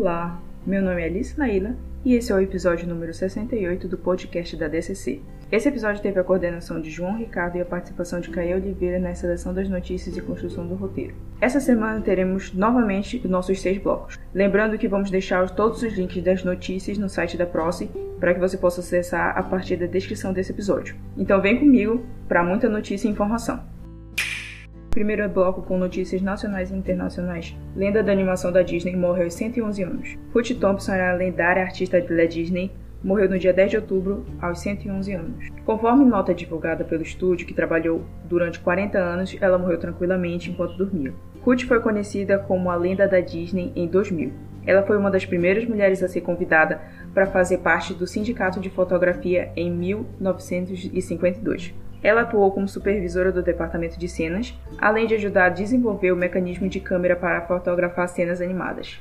Olá, meu nome é Alice Naila e esse é o episódio número 68 do podcast da DCC. Esse episódio teve a coordenação de João Ricardo e a participação de Caio Oliveira na seleção das notícias e construção do roteiro. Essa semana teremos novamente os nossos seis blocos. Lembrando que vamos deixar todos os links das notícias no site da Proce para que você possa acessar a partir da descrição desse episódio. Então vem comigo para muita notícia e informação. Primeiro bloco com notícias nacionais e internacionais. Lenda da animação da Disney morre aos 111 anos. Ruth Thompson era a lendária artista da Disney, morreu no dia 10 de outubro, aos 111 anos. Conforme nota divulgada pelo estúdio, que trabalhou durante 40 anos, ela morreu tranquilamente enquanto dormia. Ruth foi conhecida como a lenda da Disney em 2000. Ela foi uma das primeiras mulheres a ser convidada para fazer parte do Sindicato de Fotografia em 1952. Ela atuou como supervisora do departamento de cenas, além de ajudar a desenvolver o mecanismo de câmera para fotografar cenas animadas.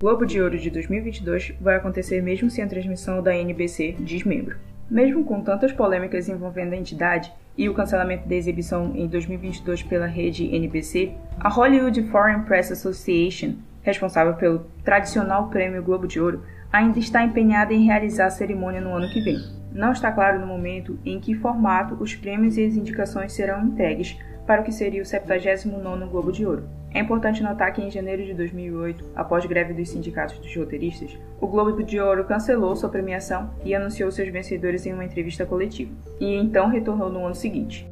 Globo de Ouro de 2022 vai acontecer mesmo sem a transmissão da NBC, diz membro. Mesmo com tantas polêmicas envolvendo a entidade e o cancelamento da exibição em 2022 pela rede NBC, a Hollywood Foreign Press Association, responsável pelo tradicional prêmio Globo de Ouro, ainda está empenhada em realizar a cerimônia no ano que vem. Não está claro no momento em que formato os prêmios e as indicações serão entregues para o que seria o 79º Globo de Ouro. É importante notar que em janeiro de 2008, após greve dos sindicatos dos roteiristas, o Globo de Ouro cancelou sua premiação e anunciou seus vencedores em uma entrevista coletiva, e então retornou no ano seguinte.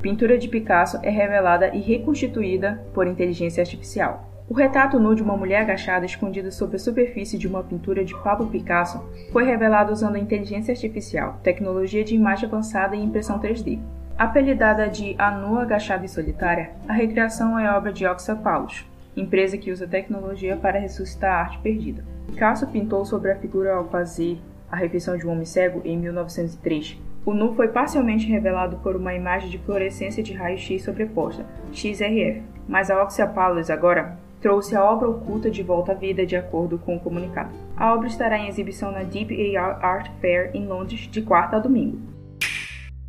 Pintura de Picasso é revelada e reconstituída por inteligência artificial. O retrato nu de uma mulher agachada escondida sob a superfície de uma pintura de Pablo Picasso foi revelado usando inteligência artificial, tecnologia de imagem avançada e impressão 3D. Apelidada de A Nua Agachada e Solitária, a recriação é obra de Oxa Paulus, empresa que usa tecnologia para ressuscitar a arte perdida. Picasso pintou sobre a figura ao fazer a refeição de um homem cego em 1903. O nu foi parcialmente revelado por uma imagem de fluorescência de raio-x sobreposta, XRF, mas a Oxia Paulus agora trouxe a obra oculta de volta à vida de acordo com o comunicado. A obra estará em exibição na Deep AR Art Fair em Londres de quarta a domingo.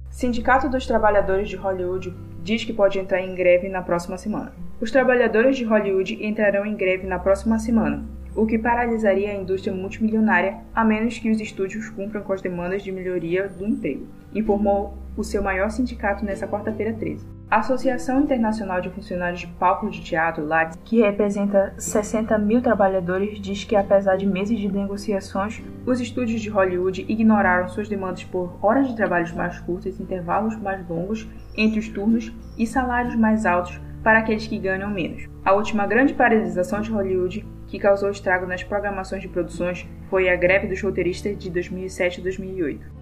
Sindicato dos Trabalhadores de Hollywood diz que pode entrar em greve na próxima semana. Os trabalhadores de Hollywood entrarão em greve na próxima semana, o que paralisaria a indústria multimilionária a menos que os estúdios cumpram com as demandas de melhoria do emprego, informou o seu maior sindicato nesta quarta-feira 13. A Associação Internacional de Funcionários de Palco de Teatro, LATS, que representa 60 mil trabalhadores, diz que apesar de meses de negociações, os estúdios de Hollywood ignoraram suas demandas por horas de trabalho mais curtas, intervalos mais longos entre os turnos e salários mais altos para aqueles que ganham menos. A última grande paralisação de Hollywood que causou estrago nas programações de produções foi a greve dos roteiristas de 2007 e 2008.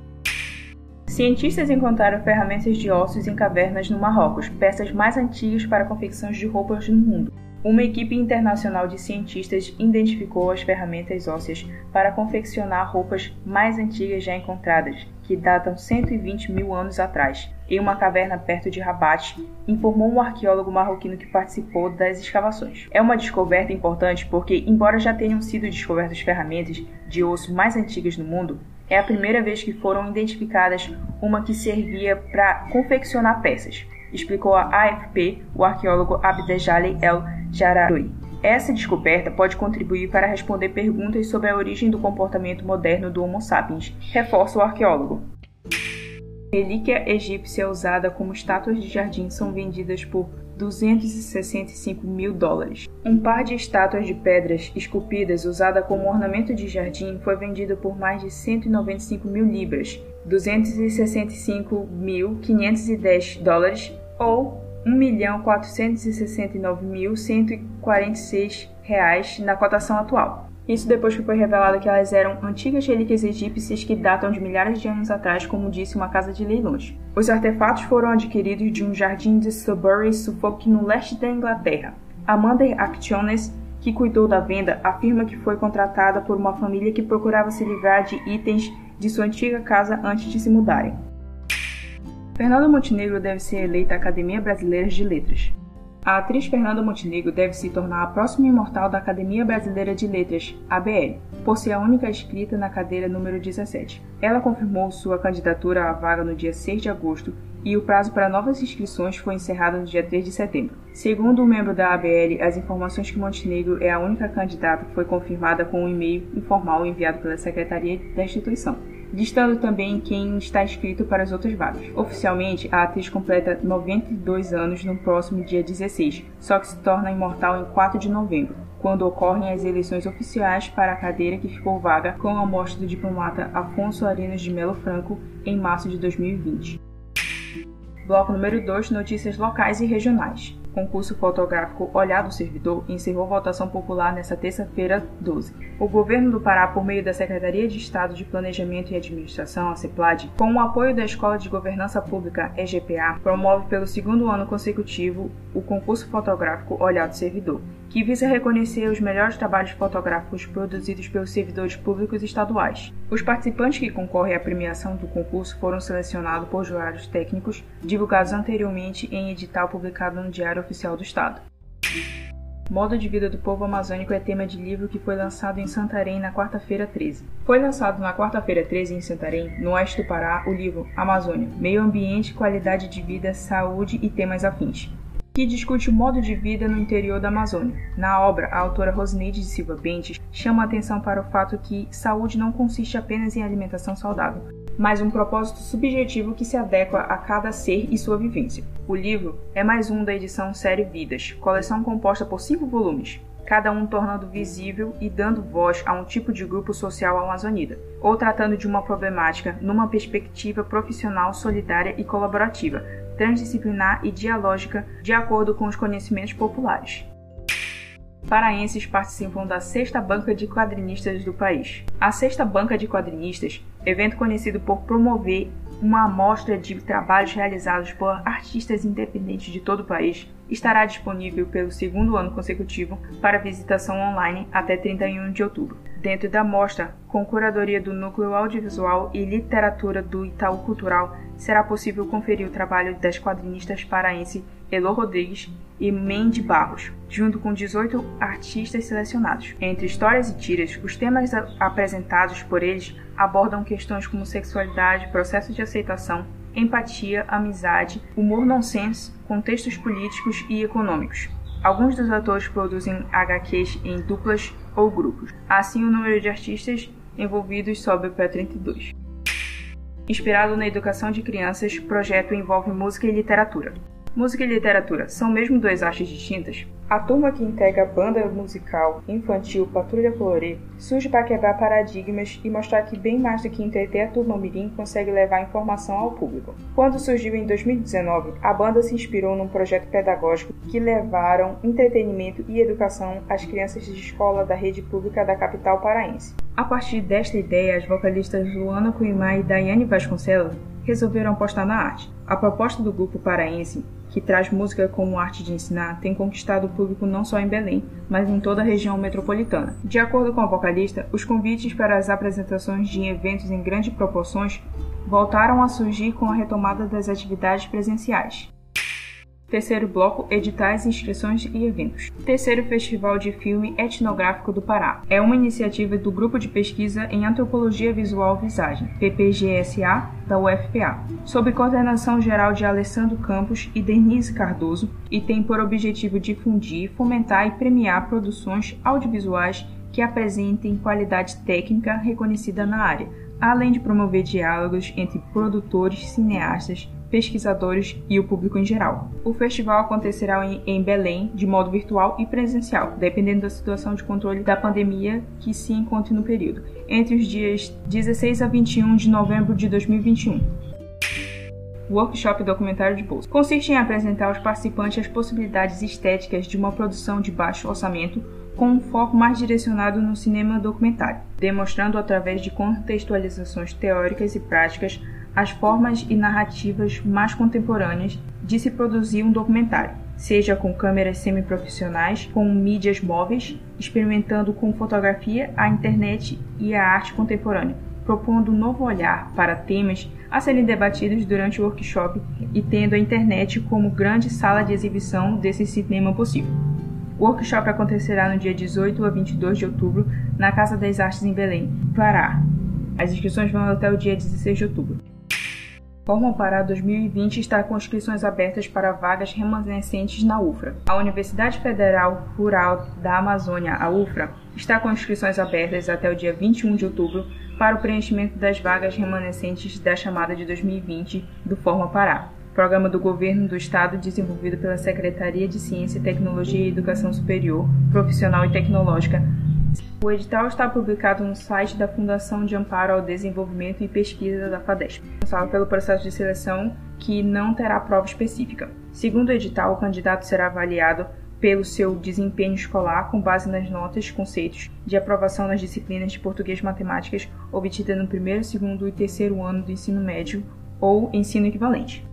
Cientistas encontraram ferramentas de ossos em cavernas no Marrocos, peças mais antigas para confecções de roupas no mundo. Uma equipe internacional de cientistas identificou as ferramentas ósseas para confeccionar roupas mais antigas já encontradas, que datam 120 mil anos atrás, em uma caverna perto de Rabat, informou um arqueólogo marroquino que participou das escavações. É uma descoberta importante porque, embora já tenham sido descobertas ferramentas de osso mais antigas no mundo, é a primeira vez que foram identificadas uma que servia para confeccionar peças, explicou a AFP o arqueólogo Abdejali El Jaradoui. Essa descoberta pode contribuir para responder perguntas sobre a origem do comportamento moderno do Homo sapiens, reforça o arqueólogo. Relíquia egípcia usada como estátuas de jardim são vendidas por 265 mil dólares. Um par de estátuas de pedras esculpidas usada como ornamento de jardim foi vendido por mais de 195 mil libras, 265.510 dólares ou 1.469.146 reais na cotação atual. Isso depois que foi revelado que elas eram antigas relíquias egípcias que datam de milhares de anos atrás, como disse uma casa de leilões. Os artefatos foram adquiridos de um jardim de Sudbury, Suffolk, no leste da Inglaterra. Amanda Actiones, que cuidou da venda, afirma que foi contratada por uma família que procurava se livrar de itens de sua antiga casa antes de se mudarem. Fernanda Montenegro deve ser eleita à Academia Brasileira de Letras. A atriz Fernanda Montenegro deve se tornar a próxima imortal da Academia Brasileira de Letras, ABL, por ser a única inscrita na cadeira número 17. Ela confirmou sua candidatura à vaga no dia 6 de agosto e o prazo para novas inscrições foi encerrado no dia 3 de setembro. Segundo um membro da ABL, as informações que Montenegro é a única candidata foi confirmada com um e-mail informal enviado pela secretaria da instituição listando também quem está inscrito para as outras vagas. Oficialmente, a atriz completa 92 anos no próximo dia 16, só que se torna imortal em 4 de novembro, quando ocorrem as eleições oficiais para a cadeira que ficou vaga com a morte do diplomata Afonso Arinos de Melo Franco em março de 2020. Bloco número 2 Notícias locais e regionais concurso fotográfico Olhar do Servidor encerrou votação popular nesta terça-feira 12. O governo do Pará, por meio da Secretaria de Estado de Planejamento e Administração, a CEPLAD, com o apoio da Escola de Governança Pública EGPA, promove pelo segundo ano consecutivo o concurso fotográfico Olhar do Servidor, que visa reconhecer os melhores trabalhos fotográficos produzidos pelos servidores públicos estaduais. Os participantes que concorrem à premiação do concurso foram selecionados por jurados técnicos divulgados anteriormente em edital publicado no Diário Oficial do Estado. Modo de vida do povo amazônico é tema de livro que foi lançado em Santarém na quarta-feira 13. Foi lançado na quarta-feira 13 em Santarém, no oeste do Pará, o livro Amazônia: Meio Ambiente, Qualidade de Vida, Saúde e Temas Afins que discute o modo de vida no interior da Amazônia. Na obra, a autora Rosineide de Silva Bentes chama a atenção para o fato que saúde não consiste apenas em alimentação saudável, mas um propósito subjetivo que se adequa a cada ser e sua vivência. O livro é mais um da edição Série Vidas, coleção composta por cinco volumes, cada um tornando visível e dando voz a um tipo de grupo social amazonida, ou tratando de uma problemática numa perspectiva profissional, solidária e colaborativa, transdisciplinar e dialógica de acordo com os conhecimentos populares. Paraenses participam da Sexta Banca de Quadrinistas do país. A Sexta Banca de Quadrinistas, evento conhecido por promover uma amostra de trabalhos realizados por artistas independentes de todo o país, estará disponível pelo segundo ano consecutivo para visitação online até 31 de outubro. Dentro da mostra, com curadoria do Núcleo Audiovisual e Literatura do Itaú Cultural, será possível conferir o trabalho das quadrinistas paraense Elo Rodrigues e Mendy Barros, junto com 18 artistas selecionados. Entre histórias e tiras, os temas apresentados por eles abordam questões como sexualidade, processo de aceitação, empatia, amizade, humor nonsense, contextos políticos e econômicos. Alguns dos atores produzem HQs em duplas ou grupos. Assim, o número de artistas envolvidos sobe para 32. Inspirado na educação de crianças, o projeto envolve música e literatura. Música e literatura são mesmo duas artes distintas? A turma que integra a banda musical infantil Patrulha Colorê surge para quebrar paradigmas e mostrar que bem mais do que entreter a turma mirim consegue levar informação ao público. Quando surgiu em 2019, a banda se inspirou num projeto pedagógico que levaram entretenimento e educação às crianças de escola da rede pública da capital paraense. A partir desta ideia, as vocalistas Luana Cuimá e Daiane Vasconcelos resolveram apostar na arte. A proposta do grupo paraense que traz música como arte de ensinar, tem conquistado o público não só em Belém, mas em toda a região metropolitana. De acordo com a vocalista, os convites para as apresentações de eventos em grandes proporções voltaram a surgir com a retomada das atividades presenciais. Terceiro bloco, editais, inscrições e eventos. Terceiro Festival de Filme Etnográfico do Pará. É uma iniciativa do Grupo de Pesquisa em Antropologia Visual Visagem, PPGSA, da UFPA, sob coordenação geral de Alessandro Campos e Denise Cardoso, e tem por objetivo difundir, fomentar e premiar produções audiovisuais que apresentem qualidade técnica reconhecida na área, além de promover diálogos entre produtores, cineastas, pesquisadores e o público em geral. O festival acontecerá em, Belém de modo virtual e presencial, dependendo da situação de controle da pandemia que se encontre no período, entre os dias 16 a 21 de novembro de 2021. Workshop Documentário de Bolsa consiste em apresentar aos participantes as possibilidades estéticas de uma produção de baixo orçamento com um foco mais direcionado no cinema documentário, demonstrando através de contextualizações teóricas e práticas as formas e narrativas mais contemporâneas de se produzir um documentário, seja com câmeras semiprofissionais, com mídias móveis, experimentando com fotografia, a internet e a arte contemporânea, propondo um novo olhar para temas a serem debatidos durante o workshop e tendo a internet como grande sala de exibição desse cinema possível. O workshop acontecerá no dia 18 a 22 de outubro na Casa das Artes em Belém, Pará. As inscrições vão até o dia 16 de outubro. Forma Pará 2020 está com inscrições abertas para vagas remanescentes na UFRA. A Universidade Federal Rural da Amazônia, a UFRA, está com inscrições abertas até o dia 21 de outubro para o preenchimento das vagas remanescentes da chamada de 2020 do Forma Pará, programa do governo do estado desenvolvido pela Secretaria de Ciência, Tecnologia e Educação Superior, Profissional e Tecnológica o edital está publicado no site da Fundação de Amparo ao Desenvolvimento e Pesquisa da FADESP, responsável pelo processo de seleção que não terá prova específica. Segundo o edital, o candidato será avaliado pelo seu desempenho escolar com base nas notas conceitos de aprovação nas disciplinas de português e matemáticas obtidas no primeiro, segundo e terceiro ano do ensino médio ou ensino equivalente.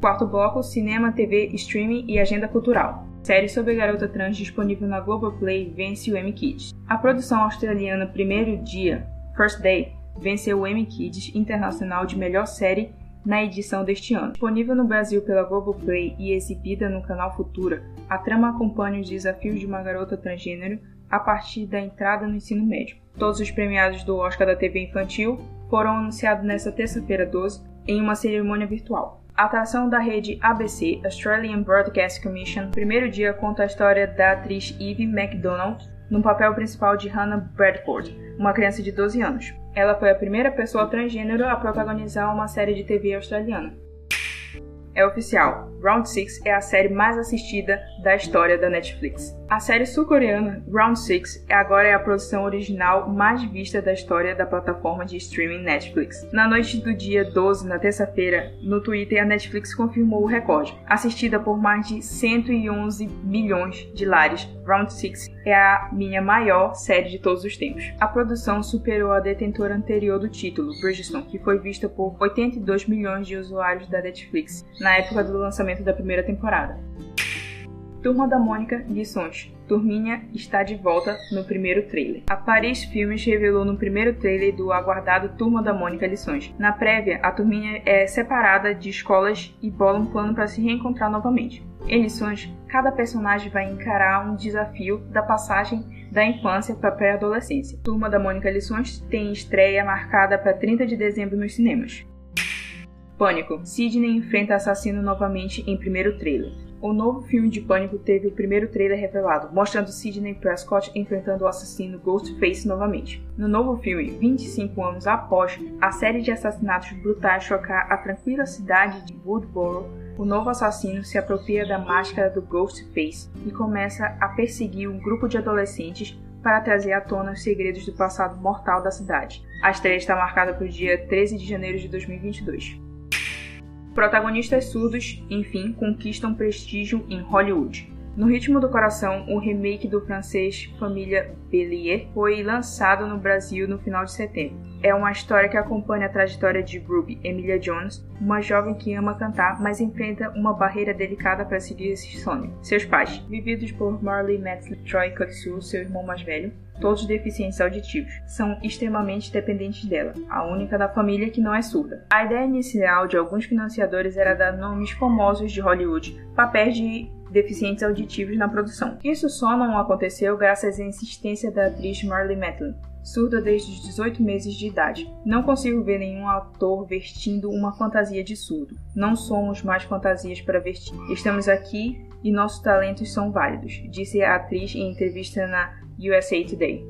Quarto bloco: Cinema, TV, Streaming e Agenda Cultural. Série sobre a garota trans disponível na Globoplay vence o Emmy Kids. A produção australiana Primeiro Dia, First Day, venceu o Emmy Kids Internacional de Melhor Série na edição deste ano. Disponível no Brasil pela Globoplay e exibida no canal Futura, a trama acompanha os desafios de uma garota transgênero a partir da entrada no ensino médio. Todos os premiados do Oscar da TV infantil foram anunciados nesta terça-feira 12 em uma cerimônia virtual. A atração da rede ABC, Australian Broadcast Commission, primeiro dia conta a história da atriz Eve MacDonald no papel principal de Hannah Bradford, uma criança de 12 anos. Ela foi a primeira pessoa transgênero a protagonizar uma série de TV australiana é oficial. Round 6 é a série mais assistida da história da Netflix. A série sul-coreana Round 6 agora é a produção original mais vista da história da plataforma de streaming Netflix. Na noite do dia 12, na terça-feira, no Twitter, a Netflix confirmou o recorde. Assistida por mais de 111 milhões de lares, Round 6 é a minha maior série de todos os tempos. A produção superou a detentora anterior do título, Bridgestone, que foi vista por 82 milhões de usuários da Netflix na época do lançamento da primeira temporada. Turma da Mônica Lições. Turminha está de volta no primeiro trailer. A Paris Filmes revelou no primeiro trailer do aguardado Turma da Mônica Lições. Na prévia, a turminha é separada de escolas e bola um plano para se reencontrar novamente. Em Lições, cada personagem vai encarar um desafio da passagem da infância para a pré-adolescência. Turma da Mônica Lições tem estreia marcada para 30 de dezembro nos cinemas. Pânico. Sidney enfrenta assassino novamente em primeiro trailer. O novo filme de Pânico teve o primeiro trailer revelado, mostrando Sidney Prescott enfrentando o assassino Ghostface novamente. No novo filme, 25 anos após a série de assassinatos brutais chocar a tranquila cidade de Woodboro, o novo assassino se apropria da máscara do Ghostface e começa a perseguir um grupo de adolescentes para trazer à tona os segredos do passado mortal da cidade. A estreia está marcada para o dia 13 de janeiro de 2022. Protagonistas surdos, enfim, conquistam prestígio em Hollywood. No Ritmo do Coração, o remake do francês Família Bellier foi lançado no Brasil no final de setembro. É uma história que acompanha a trajetória de Ruby Emilia Jones, uma jovem que ama cantar, mas enfrenta uma barreira delicada para seguir esse sonho. Seus pais, vividos por Marley Metzler Troy Kutsu, seu irmão mais velho, todos deficientes auditivos, são extremamente dependentes dela, a única da família que não é surda. A ideia inicial de alguns financiadores era dar nomes famosos de Hollywood, papéis de deficientes auditivos na produção. Isso só não aconteceu graças à insistência da atriz Marley Matlin, surda desde os 18 meses de idade. Não consigo ver nenhum ator vestindo uma fantasia de surdo. Não somos mais fantasias para vestir. Estamos aqui e nossos talentos são válidos, disse a atriz em entrevista na USA Today.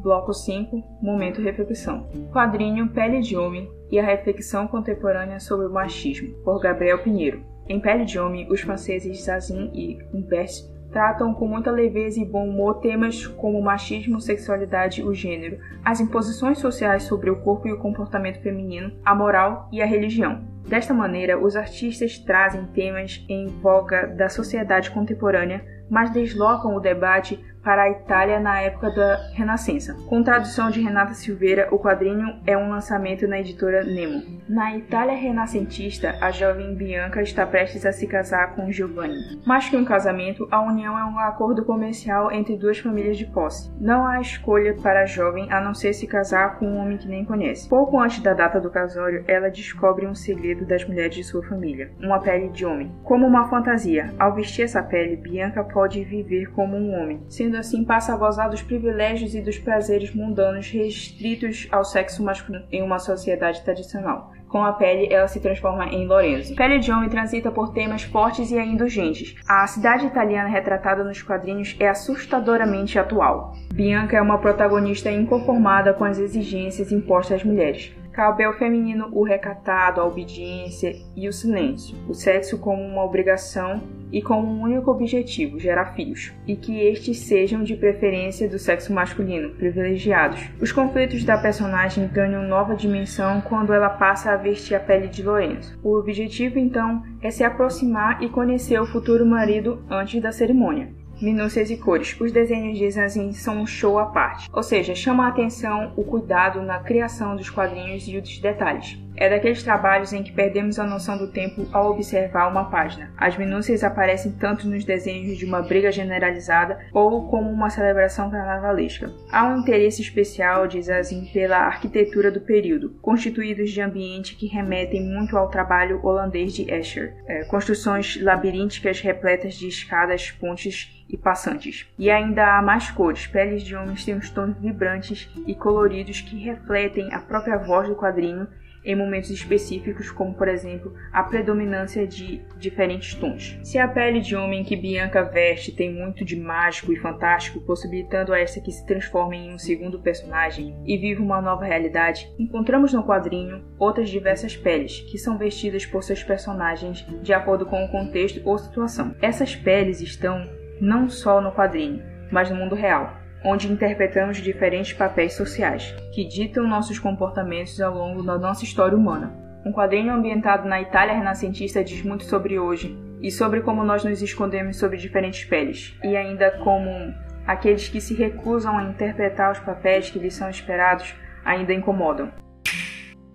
Bloco 5 Momento Reflexão. Quadrinho Pele de Homem e a Reflexão Contemporânea sobre o Machismo, por Gabriel Pinheiro. Em Pele de Homem, os franceses Zazin e Humbert tratam com muita leveza e bom humor temas como machismo, sexualidade, o gênero, as imposições sociais sobre o corpo e o comportamento feminino, a moral e a religião. Desta maneira, os artistas trazem temas em voga da sociedade contemporânea, mas deslocam o debate para a Itália na época da Renascença. Com tradução de Renata Silveira, o quadrinho é um lançamento na editora Nemo. Na Itália renascentista, a jovem Bianca está prestes a se casar com Giovanni. Mais que um casamento, a união é um acordo comercial entre duas famílias de posse. Não há escolha para a jovem a não ser se casar com um homem que nem conhece. Pouco antes da data do casório, ela descobre um segredo das mulheres de sua família: uma pele de homem. Como uma fantasia, ao vestir essa pele, Bianca pode viver como um homem, sendo assim passa a gozar dos privilégios e dos prazeres mundanos restritos ao sexo masculino em uma sociedade tradicional. Com a pele, ela se transforma em Lorenzo. Pele de Homem transita por temas fortes e indulgentes. A cidade italiana retratada nos quadrinhos é assustadoramente atual. Bianca é uma protagonista inconformada com as exigências impostas às mulheres. Cabe ao feminino o recatado, a obediência e o silêncio, o sexo como uma obrigação e com um único objetivo, gerar filhos, e que estes sejam de preferência do sexo masculino, privilegiados. Os conflitos da personagem ganham nova dimensão quando ela passa a vestir a pele de Lorenzo. O objetivo então é se aproximar e conhecer o futuro marido antes da cerimônia minúcias e cores. Os desenhos de Zanzin são um show à parte, ou seja, chama a atenção o cuidado na criação dos quadrinhos e dos detalhes. É daqueles trabalhos em que perdemos a noção do tempo ao observar uma página. As minúcias aparecem tanto nos desenhos de uma briga generalizada ou como uma celebração carnavalesca. Há um interesse especial, diz Azim, pela arquitetura do período, constituídos de ambiente que remetem muito ao trabalho holandês de Escher. É, construções labirínticas repletas de escadas, pontes e passantes. E ainda há mais cores. Peles de homens têm os tons vibrantes e coloridos que refletem a própria voz do quadrinho em momentos específicos, como por exemplo a predominância de diferentes tons. Se a pele de homem que Bianca veste tem muito de mágico e fantástico, possibilitando a esta que se transforme em um segundo personagem e viva uma nova realidade, encontramos no quadrinho outras diversas peles que são vestidas por seus personagens de acordo com o contexto ou situação. Essas peles estão não só no quadrinho, mas no mundo real onde interpretamos diferentes papéis sociais, que ditam nossos comportamentos ao longo da nossa história humana. Um quadrinho ambientado na Itália renascentista diz muito sobre hoje e sobre como nós nos escondemos sob diferentes peles, e ainda como aqueles que se recusam a interpretar os papéis que lhes são esperados ainda incomodam.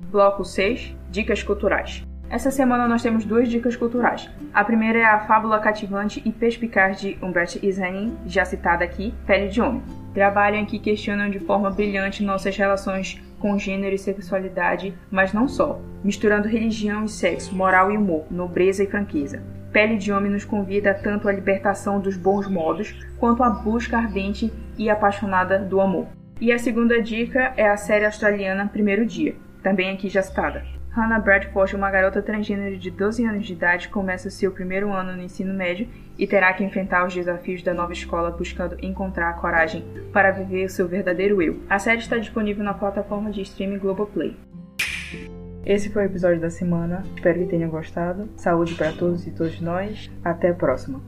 Bloco 6 Dicas culturais. Essa semana nós temos duas dicas culturais. A primeira é a fábula cativante e perspicaz de Humbert Isenin, já citada aqui, Pele de Homem. Trabalho em que questionam de forma brilhante nossas relações com gênero e sexualidade, mas não só, misturando religião e sexo, moral e humor, nobreza e franqueza. Pele de Homem nos convida tanto à libertação dos bons modos quanto à busca ardente e apaixonada do amor. E a segunda dica é a série australiana Primeiro Dia, também aqui já citada. Hannah Bradford, uma garota transgênero de 12 anos de idade, começa seu primeiro ano no ensino médio e terá que enfrentar os desafios da nova escola buscando encontrar a coragem para viver seu verdadeiro eu. A série está disponível na plataforma de streaming Globoplay. Esse foi o episódio da semana. Espero que tenham gostado. Saúde para todos e todos nós. Até a próxima.